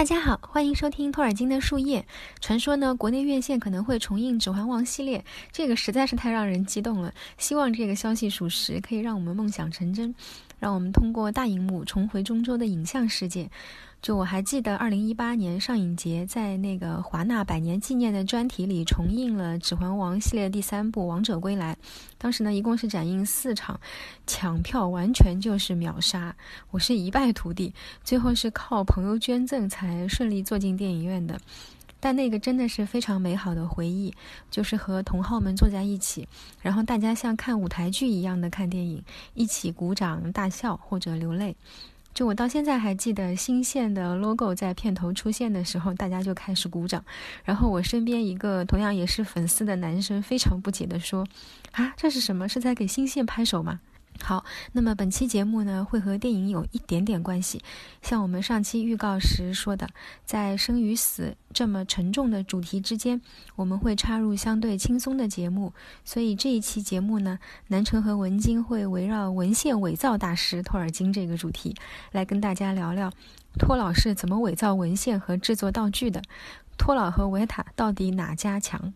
大家好，欢迎收听托尔金的树叶。传说呢，国内院线可能会重映《指环王》系列，这个实在是太让人激动了。希望这个消息属实，可以让我们梦想成真，让我们通过大荧幕重回中州的影像世界。就我还记得，二零一八年上影节在那个华纳百年纪念的专题里重映了《指环王》系列第三部《王者归来》，当时呢一共是展映四场，抢票完全就是秒杀，我是一败涂地，最后是靠朋友捐赠才顺利坐进电影院的。但那个真的是非常美好的回忆，就是和同好们坐在一起，然后大家像看舞台剧一样的看电影，一起鼓掌大笑或者流泪。就我到现在还记得新线的 logo 在片头出现的时候，大家就开始鼓掌。然后我身边一个同样也是粉丝的男生非常不解地说：“啊，这是什么？是在给新线拍手吗？”好，那么本期节目呢，会和电影有一点点关系。像我们上期预告时说的，在生与死这么沉重的主题之间，我们会插入相对轻松的节目。所以这一期节目呢，南城和文晶会围绕文献伪造大师托尔金这个主题，来跟大家聊聊托老是怎么伪造文献和制作道具的。托老和维塔到底哪家强？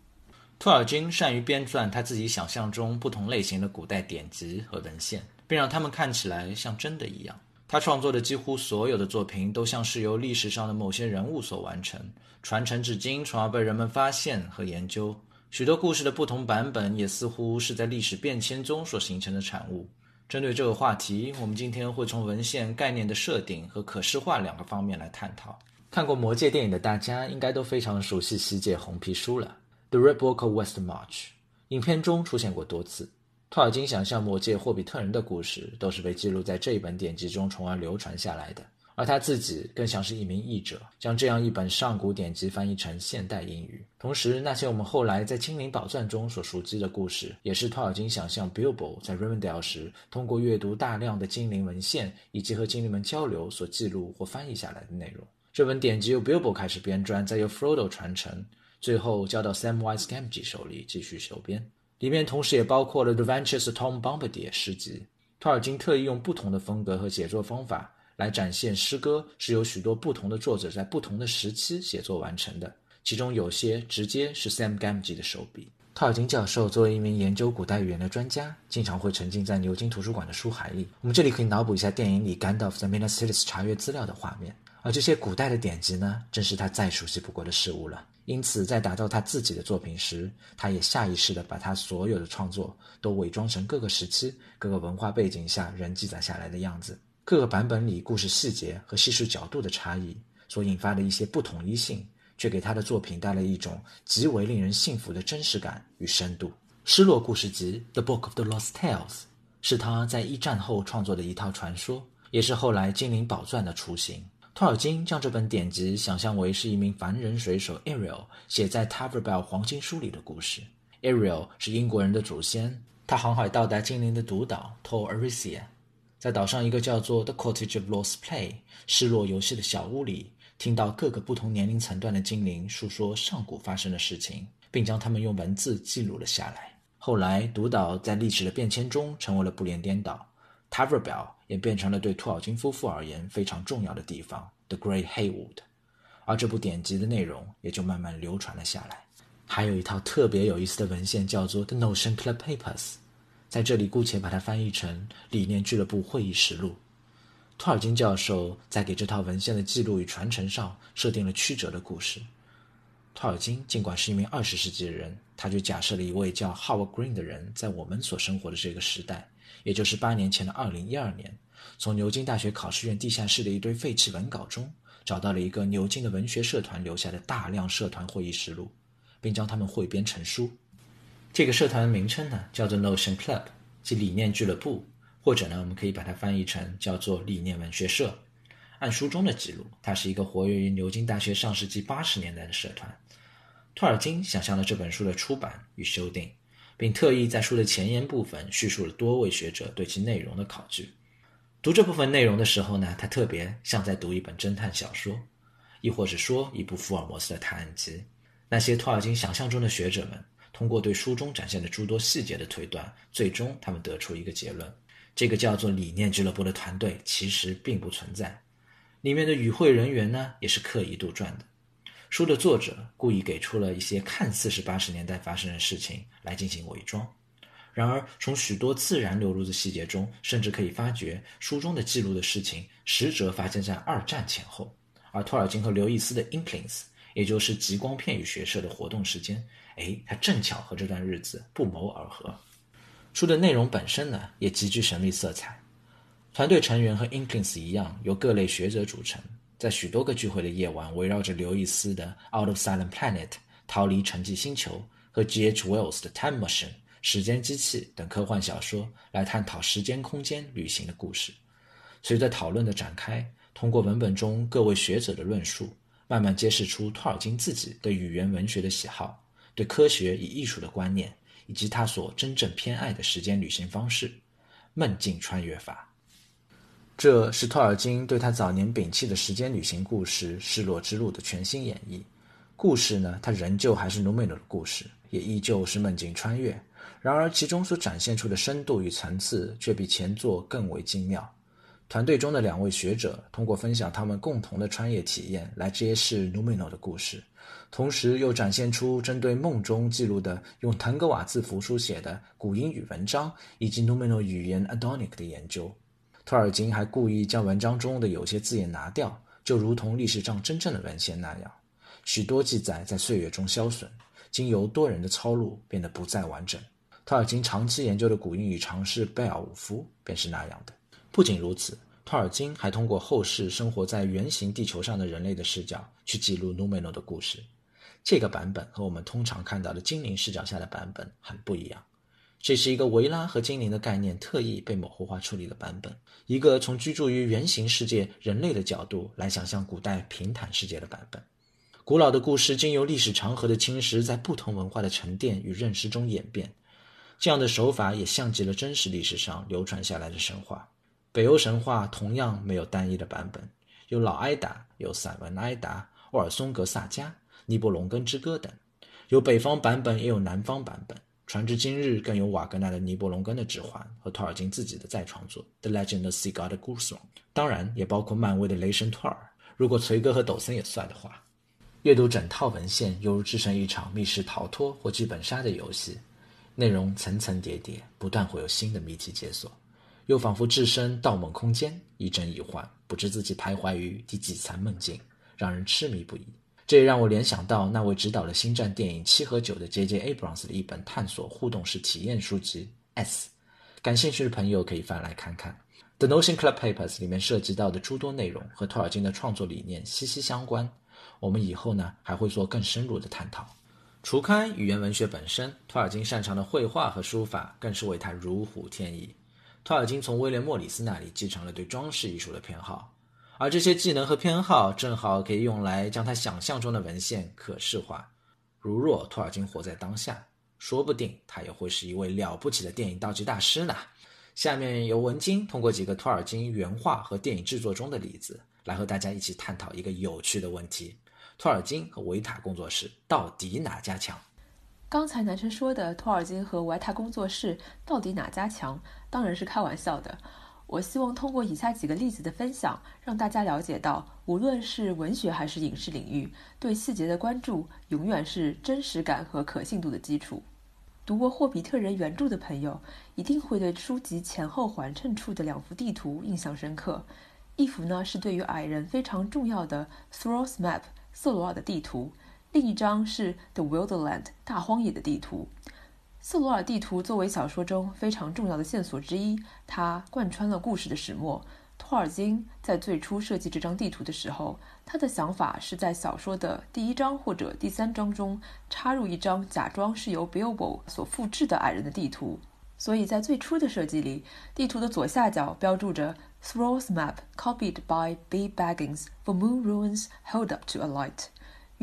托尔金善于编撰他自己想象中不同类型的古代典籍和文献，并让他们看起来像真的一样。他创作的几乎所有的作品都像是由历史上的某些人物所完成，传承至今，从而被人们发现和研究。许多故事的不同版本也似乎是在历史变迁中所形成的产物。针对这个话题，我们今天会从文献概念的设定和可视化两个方面来探讨。看过《魔戒》电影的大家应该都非常熟悉西界红皮书了。《The Red Book of West March》影片中出现过多次。托尔金想象魔界霍比特人的故事都是被记录在这一本典籍中，从而流传下来的。而他自己更像是一名译者，将这样一本上古典籍翻译成现代英语。同时，那些我们后来在《精灵宝钻》中所熟知的故事，也是托尔金想象 Bilbo 在 Rivendell 时通过阅读大量的精灵文献以及和精灵们交流所记录或翻译下来的内容。这本典籍由 Bilbo 开始编撰，再由 Frodo 传承。最后交到 Sam w i s e g a m g e 手里继续修编，里面同时也包括了 The Adventures of Tom Bombadil 诗集。托尔金特意用不同的风格和写作方法来展现诗歌是由许多不同的作者在不同的时期写作完成的，其中有些直接是 Sam Gamgee 的手笔。托尔金教授作为一名研究古代语言的专家，经常会沉浸在牛津图书馆的书海里。我们这里可以脑补一下电影里 Gandalf 在 Minas Tirith 查阅资料的画面，而这些古代的典籍呢，正是他再熟悉不过的事物了。因此，在打造他自己的作品时，他也下意识地把他所有的创作都伪装成各个时期、各个文化背景下人记载下来的样子。各个版本里故事细节和叙述角度的差异所引发的一些不统一性，却给他的作品带来一种极为令人信服的真实感与深度。《失落故事集》（The Book of the Lost Tales） 是他在一战后创作的一套传说，也是后来《精灵宝钻》的雏形。托尔金将这本典籍想象为是一名凡人水手 Ariel 写在 t a v e r b e l l 黄金书里的故事。Ariel 是英国人的祖先，他航海到达精灵的独岛 Tor Arisia，在岛上一个叫做 The Cottage of Lost Play 失落游戏的小屋里，听到各个不同年龄层段的精灵述说上古发生的事情，并将他们用文字记录了下来。后来，独岛在历史的变迁中成为了不连颠岛。T a v e r b e l l 也变成了对托尔金夫妇而言非常重要的地方，The Great Haywood，而这部典籍的内容也就慢慢流传了下来。还有一套特别有意思的文献叫做 The Notion Club Papers，在这里姑且把它翻译成理念俱乐部会议实录。托尔金教授在给这套文献的记录与传承上设定了曲折的故事。托尔金尽管是一名二十世纪的人，他就假设了一位叫 Howard Green 的人在我们所生活的这个时代。也就是八年前的二零一二年，从牛津大学考试院地下室的一堆废弃文稿中，找到了一个牛津的文学社团留下的大量社团会议实录，并将它们汇编成书。这个社团的名称呢，叫做 Notion Club，即理念俱乐部，或者呢，我们可以把它翻译成叫做理念文学社。按书中的记录，它是一个活跃于牛津大学上世纪八十年代的社团。托尔金想象了这本书的出版与修订。并特意在书的前言部分叙述了多位学者对其内容的考据。读这部分内容的时候呢，他特别像在读一本侦探小说，亦或是说一部福尔摩斯的探案集。那些托尔金想象中的学者们，通过对书中展现的诸多细节的推断，最终他们得出一个结论：这个叫做理念俱乐部的团队其实并不存在。里面的与会人员呢，也是刻意杜撰的。书的作者故意给出了一些看似是八十年代发生的事情来进行伪装。然而，从许多自然流露的细节中，甚至可以发觉书中的记录的事情实则发生在二战前后。而托尔金和刘易斯的 Inklings，也就是极光片语学社的活动时间，哎，它正巧和这段日子不谋而合。书的内容本身呢，也极具神秘色彩。团队成员和 Inklings 一样，由各类学者组成，在许多个聚会的夜晚，围绕着刘易斯的《Out of Silent Planet》逃离沉寂星球和 G.H. Wells 的《Time Machine》。时间机器等科幻小说来探讨时间空间旅行的故事。随着讨论的展开，通过文本中各位学者的论述，慢慢揭示出托尔金自己对语言文学的喜好、对科学与艺术的观念，以及他所真正偏爱的时间旅行方式——梦境穿越法。这是托尔金对他早年摒弃的时间旅行故事《失落之路》的全新演绎。故事呢，它仍旧还是努梅诺的故事，也依旧是梦境穿越。然而，其中所展现出的深度与层次却比前作更为精妙。团队中的两位学者通过分享他们共同的穿越体验来揭示 Numino 的故事，同时又展现出针对梦中记录的用腾格瓦字符书写的古英语文章以及 Numino 语言 Adonic 的研究。托尔金还故意将文章中的有些字眼拿掉，就如同历史上真正的文献那样，许多记载在岁月中消损，经由多人的抄录变得不再完整。托尔金长期研究的古英语尝试贝尔伍夫便是那样的。不仅如此，托尔金还通过后世生活在圆形地球上的人类的视角去记录努梅诺的故事。这个版本和我们通常看到的精灵视角下的版本很不一样。这是一个维拉和精灵的概念特意被模糊化处理的版本，一个从居住于圆形世界人类的角度来想象古代平坦世界的版本。古老的故事经由历史长河的侵蚀，在不同文化的沉淀与认识中演变。这样的手法也像极了真实历史上流传下来的神话。北欧神话同样没有单一的版本，有老埃达，有散文埃达、沃尔松格萨迦、尼伯龙根之歌等，有北方版本，也有南方版本。传至今日，更有瓦格纳的《尼伯龙根的指环》和托尔金自己的再创作《The Legend of Sigurd Gudrun》，当然也包括漫威的《雷神托尔》。如果锤哥和抖森也算的话，阅读整套文献犹如置身一场密室逃脱或剧本杀的游戏。内容层层叠叠，不断会有新的谜题解锁，又仿佛置身盗梦空间，一真一幻，不知自己徘徊于第几层梦境，让人痴迷不已。这也让我联想到那位指导了《星战》电影《七和九》的 J.J. Abrams 的一本探索互动式体验书籍《S》，感兴趣的朋友可以翻来看看。《The Notion Club Papers》里面涉及到的诸多内容和托尔金的创作理念息息相关，我们以后呢还会做更深入的探讨。除开语言文学本身，托尔金擅长的绘画和书法更是为他如虎添翼。托尔金从威廉·莫里斯那里继承了对装饰艺术的偏好，而这些技能和偏好正好可以用来将他想象中的文献可视化。如若托尔金活在当下，说不定他也会是一位了不起的电影道具大师呢。下面由文晶通过几个托尔金原画和电影制作中的例子，来和大家一起探讨一个有趣的问题。托尔金和维塔工作室到底哪家强？刚才男生说的托尔金和维塔工作室到底哪家强，当然是开玩笑的。我希望通过以下几个例子的分享，让大家了解到，无论是文学还是影视领域，对细节的关注永远是真实感和可信度的基础。读过《霍比特人》原著的朋友，一定会对书籍前后环衬处的两幅地图印象深刻。一幅呢是对于矮人非常重要的 Thrall's Map。瑟罗尔的地图，另一张是 The Wilderland 大荒野的地图。瑟罗尔地图作为小说中非常重要的线索之一，它贯穿了故事的始末。托尔金在最初设计这张地图的时候，他的想法是在小说的第一章或者第三章中插入一张假装是由 Bilbo 所复制的矮人的地图。所以在最初的设计里，地图的左下角标注着。Thrall's map copied by B. Baggins for Moon Ruins hold up to a light。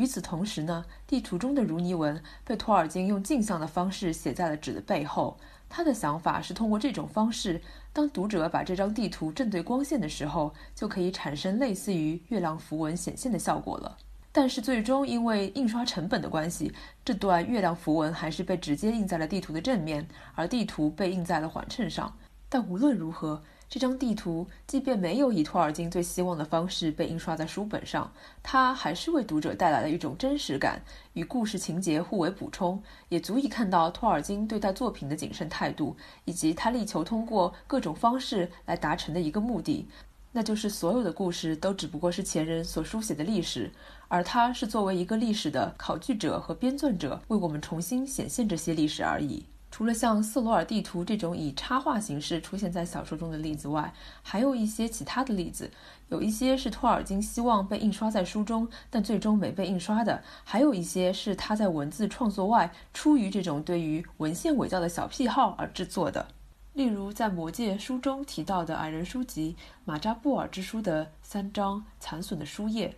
与此同时呢，地图中的如尼文被托尔金用镜像的方式写在了纸的背后。他的想法是通过这种方式，当读者把这张地图正对光线的时候，就可以产生类似于月亮符文显现的效果了。但是最终因为印刷成本的关系，这段月亮符文还是被直接印在了地图的正面，而地图被印在了环衬上。但无论如何。这张地图即便没有以托尔金最希望的方式被印刷在书本上，它还是为读者带来了一种真实感，与故事情节互为补充，也足以看到托尔金对待作品的谨慎态度，以及他力求通过各种方式来达成的一个目的，那就是所有的故事都只不过是前人所书写的历史，而他是作为一个历史的考据者和编纂者，为我们重新显现这些历史而已。除了像瑟罗尔地图这种以插画形式出现在小说中的例子外，还有一些其他的例子。有一些是托尔金希望被印刷在书中，但最终没被印刷的；还有一些是他在文字创作外，出于这种对于文献伪造的小癖好而制作的。例如，在《魔戒》书中提到的矮人书籍《马扎布尔之书》的三张残损的书页。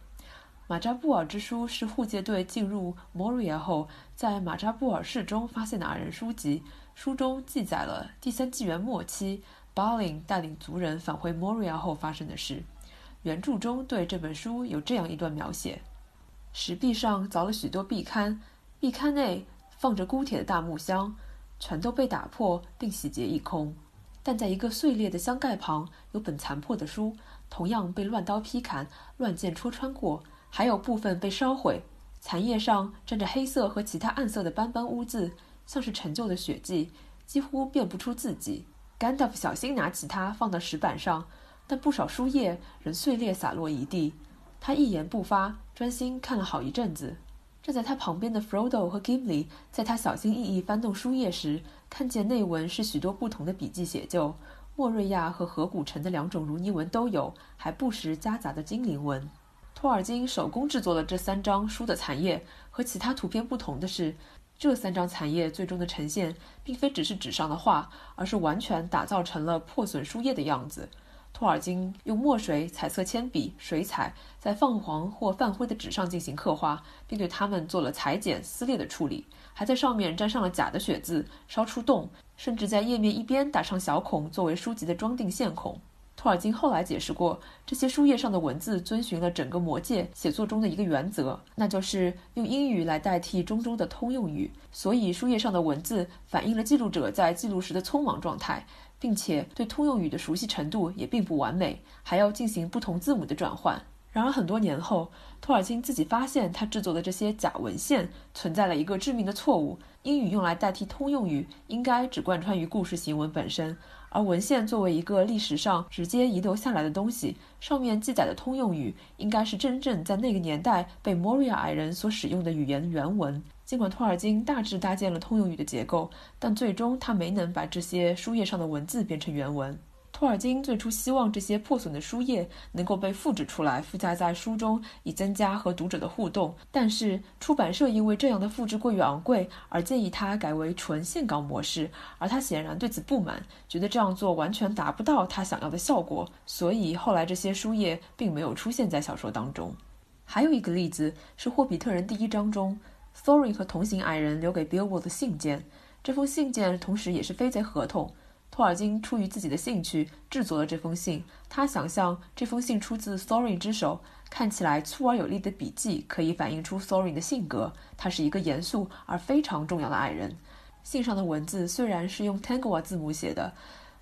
马扎布尔之书是护戒队进入摩瑞亚后，在马扎布尔市中发现的矮人书籍。书中记载了第三纪元末期 Balin 带领族人返回摩瑞亚后发生的事。原著中对这本书有这样一段描写：石壁上凿了许多壁龛，壁龛内放着孤铁的大木箱，全都被打破并洗劫一空。但在一个碎裂的箱盖旁，有本残破的书，同样被乱刀劈砍、乱箭戳穿过。还有部分被烧毁，残页上沾着黑色和其他暗色的斑斑污渍，像是陈旧的血迹，几乎辨不出字迹。甘道夫小心拿起它放到石板上，但不少书页仍碎裂洒落一地。他一言不发，专心看了好一阵子。站在他旁边的 Frodo 和 Gimli 在他小心翼翼翻动书页时，看见内文是许多不同的笔记写就，莫瑞亚和河谷城的两种如尼文都有，还不时夹杂着精灵文。托尔金手工制作了这三张书的残页，和其他图片不同的是，这三张残页最终的呈现，并非只是纸上的画，而是完全打造成了破损书页的样子。托尔金用墨水、彩色铅笔、水彩，在泛黄或泛灰的纸上进行刻画，并对它们做了裁剪、撕裂的处理，还在上面沾上了假的血渍，烧出洞，甚至在页面一边打上小孔，作为书籍的装订线孔。托尔金后来解释过，这些书页上的文字遵循了整个魔戒写作中的一个原则，那就是用英语来代替中州的通用语。所以，书页上的文字反映了记录者在记录时的匆忙状态，并且对通用语的熟悉程度也并不完美，还要进行不同字母的转换。然而，很多年后，托尔金自己发现他制作的这些假文献存在了一个致命的错误：英语用来代替通用语，应该只贯穿于故事行文本身。而文献作为一个历史上直接遗留下来的东西，上面记载的通用语应该是真正在那个年代被莫瑞亚矮人所使用的语言原文。尽管托尔金大致搭建了通用语的结构，但最终他没能把这些书页上的文字变成原文。托尔金最初希望这些破损的书页能够被复制出来，附加在书中，以增加和读者的互动。但是出版社因为这样的复制过于昂贵，而建议他改为纯线稿模式，而他显然对此不满，觉得这样做完全达不到他想要的效果。所以后来这些书页并没有出现在小说当中。还有一个例子是《霍比特人》第一章中，Thorin 和同行矮人留给 Bilbo 的信件，这封信件同时也是飞贼合同。托尔金出于自己的兴趣制作了这封信。他想象这封信出自 s o r i n 之手，看起来粗而有力的笔记可以反映出 s o r i n 的性格。他是一个严肃而非常重要的矮人。信上的文字虽然是用 Tangwa 字母写的，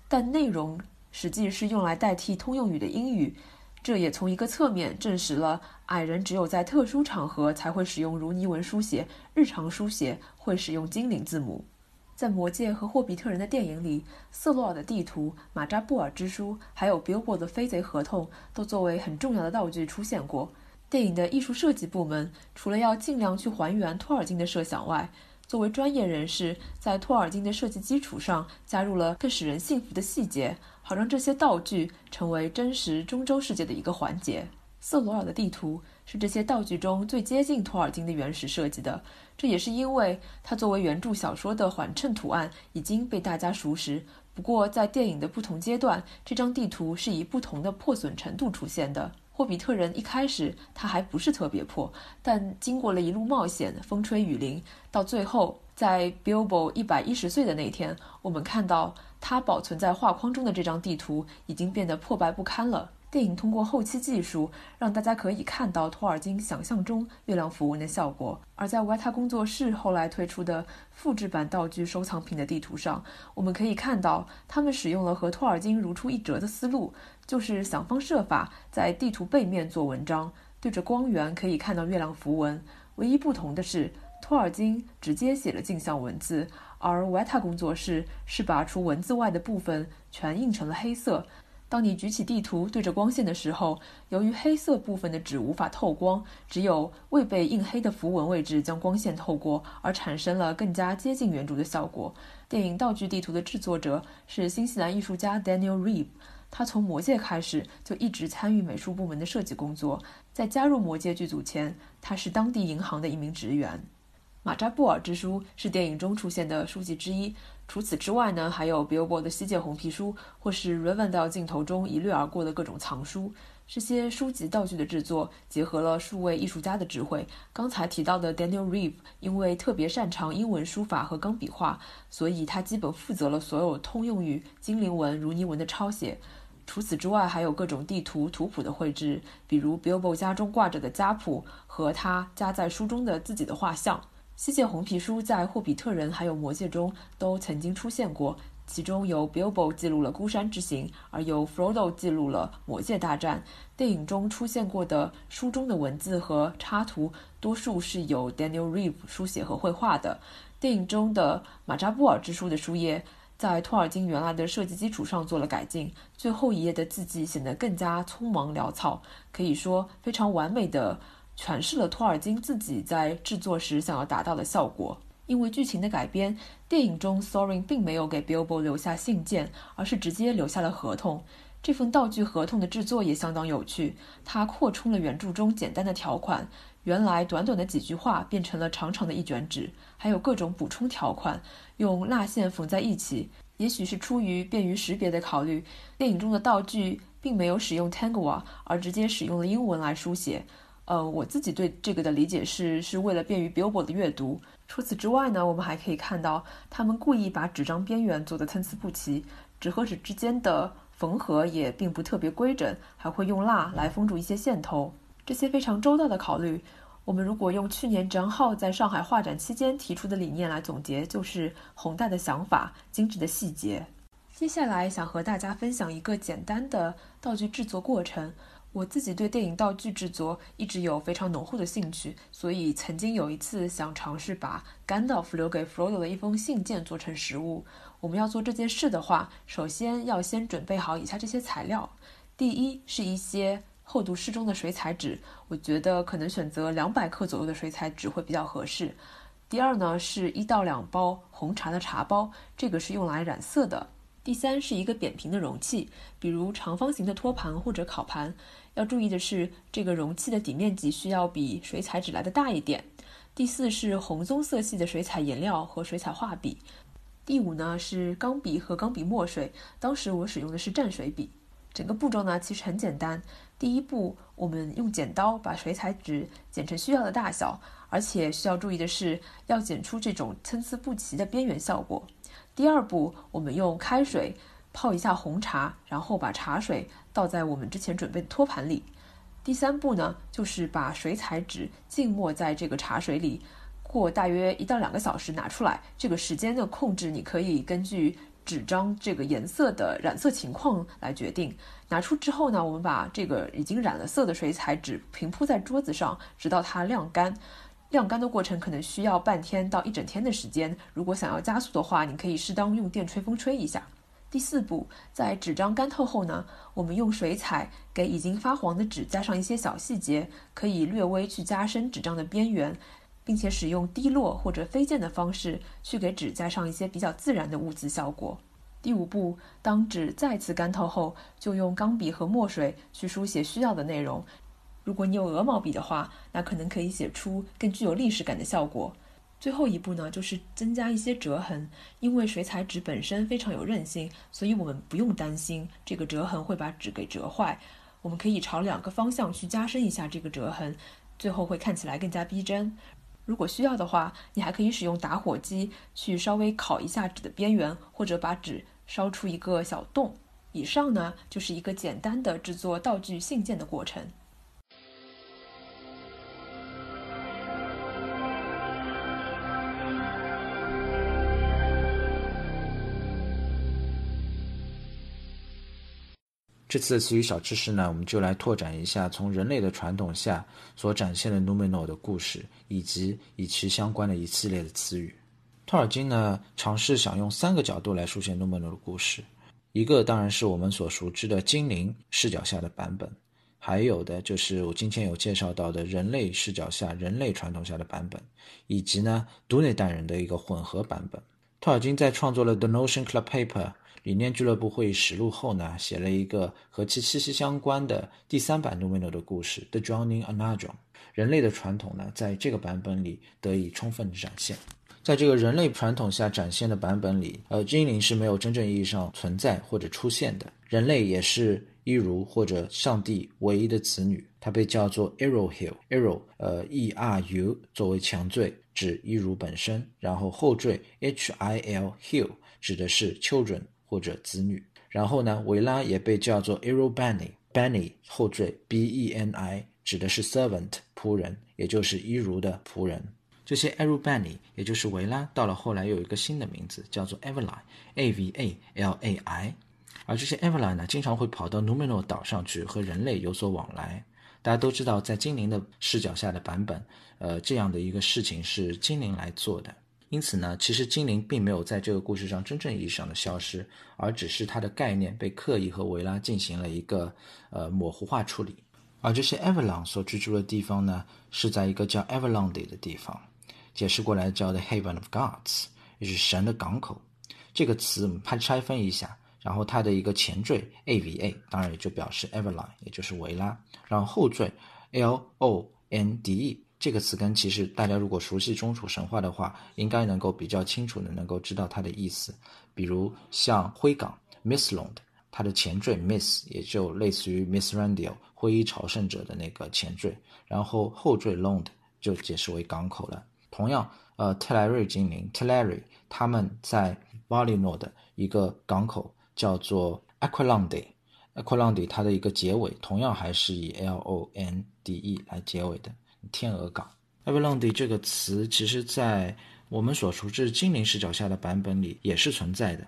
但内容实际是用来代替通用语的英语。这也从一个侧面证实了矮人只有在特殊场合才会使用如尼文书写，日常书写会使用精灵字母。在《魔戒》和《霍比特人》的电影里，瑟罗尔的地图、马扎布尔之书，还有 Bilbo 的飞贼合同，都作为很重要的道具出现过。电影的艺术设计部门除了要尽量去还原托尔金的设想外，作为专业人士，在托尔金的设计基础上加入了更使人信服的细节，好让这些道具成为真实中洲世界的一个环节。瑟罗尔的地图。是这些道具中最接近托尔金的原始设计的，这也是因为它作为原著小说的缓衬图案已经被大家熟识。不过，在电影的不同阶段，这张地图是以不同的破损程度出现的。霍比特人一开始它还不是特别破，但经过了一路冒险、风吹雨淋，到最后在 Bilbo 一百一十岁的那天，我们看到他保存在画框中的这张地图已经变得破败不堪了。电影通过后期技术，让大家可以看到托尔金想象中月亮符文的效果。而在维塔工作室后来推出的复制版道具收藏品的地图上，我们可以看到他们使用了和托尔金如出一辙的思路，就是想方设法在地图背面做文章，对着光源可以看到月亮符文。唯一不同的是，托尔金直接写了镜像文字，而维塔工作室是把除文字外的部分全印成了黑色。当你举起地图对着光线的时候，由于黑色部分的纸无法透光，只有未被印黑的符文位置将光线透过，而产生了更加接近原著的效果。电影道具地图的制作者是新西兰艺术家 Daniel Reeve，他从《魔戒》开始就一直参与美术部门的设计工作。在加入《魔戒》剧组前，他是当地银行的一名职员。马扎布尔之书是电影中出现的书籍之一。除此之外呢，还有 Billboard 的西界红皮书，或是 r a v e n d 镜头中一掠而过的各种藏书。这些书籍道具的制作结合了数位艺术家的智慧。刚才提到的 Daniel Reeve 因为特别擅长英文书法和钢笔画，所以他基本负责了所有通用语、精灵文、如尼文的抄写。除此之外，还有各种地图、图谱的绘制，比如 Billbo 家中挂着的家谱和他夹在书中的自己的画像。西界红皮书在《霍比特人》还有《魔戒》中都曾经出现过，其中由 Bilbo 记录了孤山之行，而由 Frodo 记录了魔戒大战。电影中出现过的书中的文字和插图，多数是由 Daniel Reeve 书写和绘画的。电影中的马扎布尔之书的书页，在托尔金原来的设计基础上做了改进，最后一页的字迹显得更加匆忙潦草，可以说非常完美的。诠释了托尔金自己在制作时想要达到的效果。因为剧情的改编，电影中 Sorin 并没有给 Bilbo 留下信件，而是直接留下了合同。这份道具合同的制作也相当有趣，它扩充了原著中简单的条款，原来短短的几句话变成了长长的一卷纸，还有各种补充条款，用蜡线缝在一起。也许是出于便于识别的考虑，电影中的道具并没有使用 Tangwa，而直接使用了英文来书写。呃，我自己对这个的理解是，是为了便于 Billboard 的阅读。除此之外呢，我们还可以看到，他们故意把纸张边缘做的参差不齐，纸和纸之间的缝合也并不特别规整，还会用蜡来封住一些线头。这些非常周到的考虑，我们如果用去年张浩在上海画展期间提出的理念来总结，就是宏大的想法，精致的细节。接下来想和大家分享一个简单的道具制作过程。我自己对电影道具制作一直有非常浓厚的兴趣，所以曾经有一次想尝试把甘道夫留给弗罗多的一封信件做成实物。我们要做这件事的话，首先要先准备好以下这些材料：第一是一些厚度适中的水彩纸，我觉得可能选择两百克左右的水彩纸会比较合适。第二呢是一到两包红茶的茶包，这个是用来染色的。第三是一个扁平的容器，比如长方形的托盘或者烤盘。要注意的是，这个容器的底面积需要比水彩纸来的大一点。第四是红棕色系的水彩颜料和水彩画笔。第五呢是钢笔和钢笔墨水，当时我使用的是蘸水笔。整个步骤呢其实很简单。第一步，我们用剪刀把水彩纸剪成需要的大小，而且需要注意的是要剪出这种参差不齐的边缘效果。第二步，我们用开水泡一下红茶，然后把茶水。倒在我们之前准备的托盘里。第三步呢，就是把水彩纸浸没在这个茶水里，过大约一到两个小时拿出来。这个时间的控制，你可以根据纸张这个颜色的染色情况来决定。拿出之后呢，我们把这个已经染了色的水彩纸平铺在桌子上，直到它晾干。晾干的过程可能需要半天到一整天的时间。如果想要加速的话，你可以适当用电吹风吹一下。第四步，在纸张干透后呢，我们用水彩给已经发黄的纸加上一些小细节，可以略微去加深纸张的边缘，并且使用滴落或者飞溅的方式去给纸加上一些比较自然的污渍效果。第五步，当纸再次干透后，就用钢笔和墨水去书写需要的内容。如果你有鹅毛笔的话，那可能可以写出更具有历史感的效果。最后一步呢，就是增加一些折痕，因为水彩纸本身非常有韧性，所以我们不用担心这个折痕会把纸给折坏。我们可以朝两个方向去加深一下这个折痕，最后会看起来更加逼真。如果需要的话，你还可以使用打火机去稍微烤一下纸的边缘，或者把纸烧出一个小洞。以上呢就是一个简单的制作道具信件的过程。这次的词语小知识呢，我们就来拓展一下从人类的传统下所展现的 Numenor 的故事，以及与其相关的一系列的词语。托尔金呢，尝试想用三个角度来书写 Numenor 的故事，一个当然是我们所熟知的精灵视角下的版本，还有的就是我今天有介绍到的人类视角下、人类传统下的版本，以及呢，都内代人的一个混合版本。托尔金在创作了《The Notion Club Paper》。理念俱乐部会议实录后呢，写了一个和其息息相关的第三版 Numeno 的故事《The Drowning Anadron》。人类的传统呢，在这个版本里得以充分展现。在这个人类传统下展现的版本里，呃，精灵是没有真正意义上存在或者出现的。人类也是一如或者上帝唯一的子女，它被叫做 Eru Hill，Eru，呃，E R U 作为前缀指一如本身，然后后缀 H I L Hill 指的是 children。或者子女，然后呢，维拉也被叫做 Erobani，Bani 后缀 B E N I 指的是 servant 仆人，也就是一如的仆人。这些 Erobani 也就是维拉，到了后来又有一个新的名字，叫做 Evelyn，A V A L A I。而这些 Evelyn 呢，经常会跑到 Numenor 岛上去和人类有所往来。大家都知道，在精灵的视角下的版本，呃，这样的一个事情是精灵来做的。因此呢，其实精灵并没有在这个故事上真正意义上的消失，而只是它的概念被刻意和维拉进行了一个呃模糊化处理。而这些 Avalon 所居住的地方呢，是在一个叫 Avalon 的地方，解释过来叫 The Haven of Gods，也是神的港口。这个词我们拍拆分一下，然后它的一个前缀 Ava 当然也就表示 Avalon，也就是维拉，然后后缀 Londe。这个词根其实大家如果熟悉中土神话的话，应该能够比较清楚的能够知道它的意思。比如像灰港 Missland，它的前缀 Miss 也就类似于 Miss Randiel 灰衣朝圣者的那个前缀，然后后缀 Lond 就解释为港口了。同样，呃，特莱瑞精灵 Teleri 他们在 Valinor 的一个港口叫做 Aquiland，Aquiland 它的一个结尾同样还是以 L O N D E 来结尾的。天鹅港 e v e r l o n d 这个词，其实在我们所熟知精灵视角下的版本里也是存在的。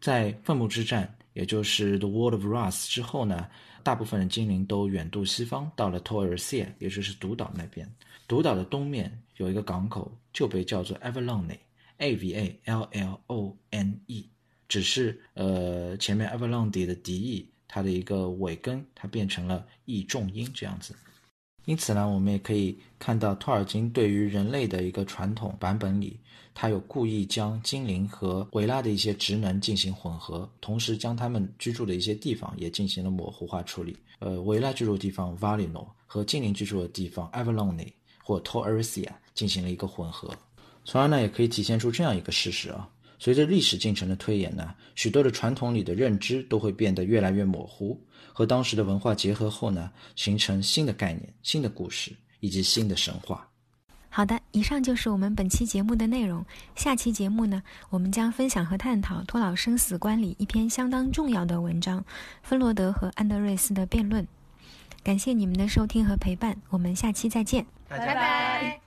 在愤怒之战，也就是 The World of Wrath 之后呢，大部分的精灵都远渡西方，到了托尔西亚，也就是独岛那边。独岛的东面有一个港口，就被叫做 Everlone，A V A L L O N E。只是呃，前面 Everlone 的敌意，它的一个尾根，它变成了 E 重音这样子。因此呢，我们也可以看到托尔金对于人类的一个传统版本里，他有故意将精灵和维拉的一些职能进行混合，同时将他们居住的一些地方也进行了模糊化处理。呃，维拉居住的地方 Valinor 和精灵居住的地方 Everlone 或 t o r s i a 进行了一个混合，从而呢，也可以体现出这样一个事实啊。随着历史进程的推演呢，许多的传统里的认知都会变得越来越模糊，和当时的文化结合后呢，形成新的概念、新的故事以及新的神话。好的，以上就是我们本期节目的内容。下期节目呢，我们将分享和探讨《托老生死观》里一篇相当重要的文章《芬罗德和安德瑞斯的辩论》。感谢你们的收听和陪伴，我们下期再见，拜拜。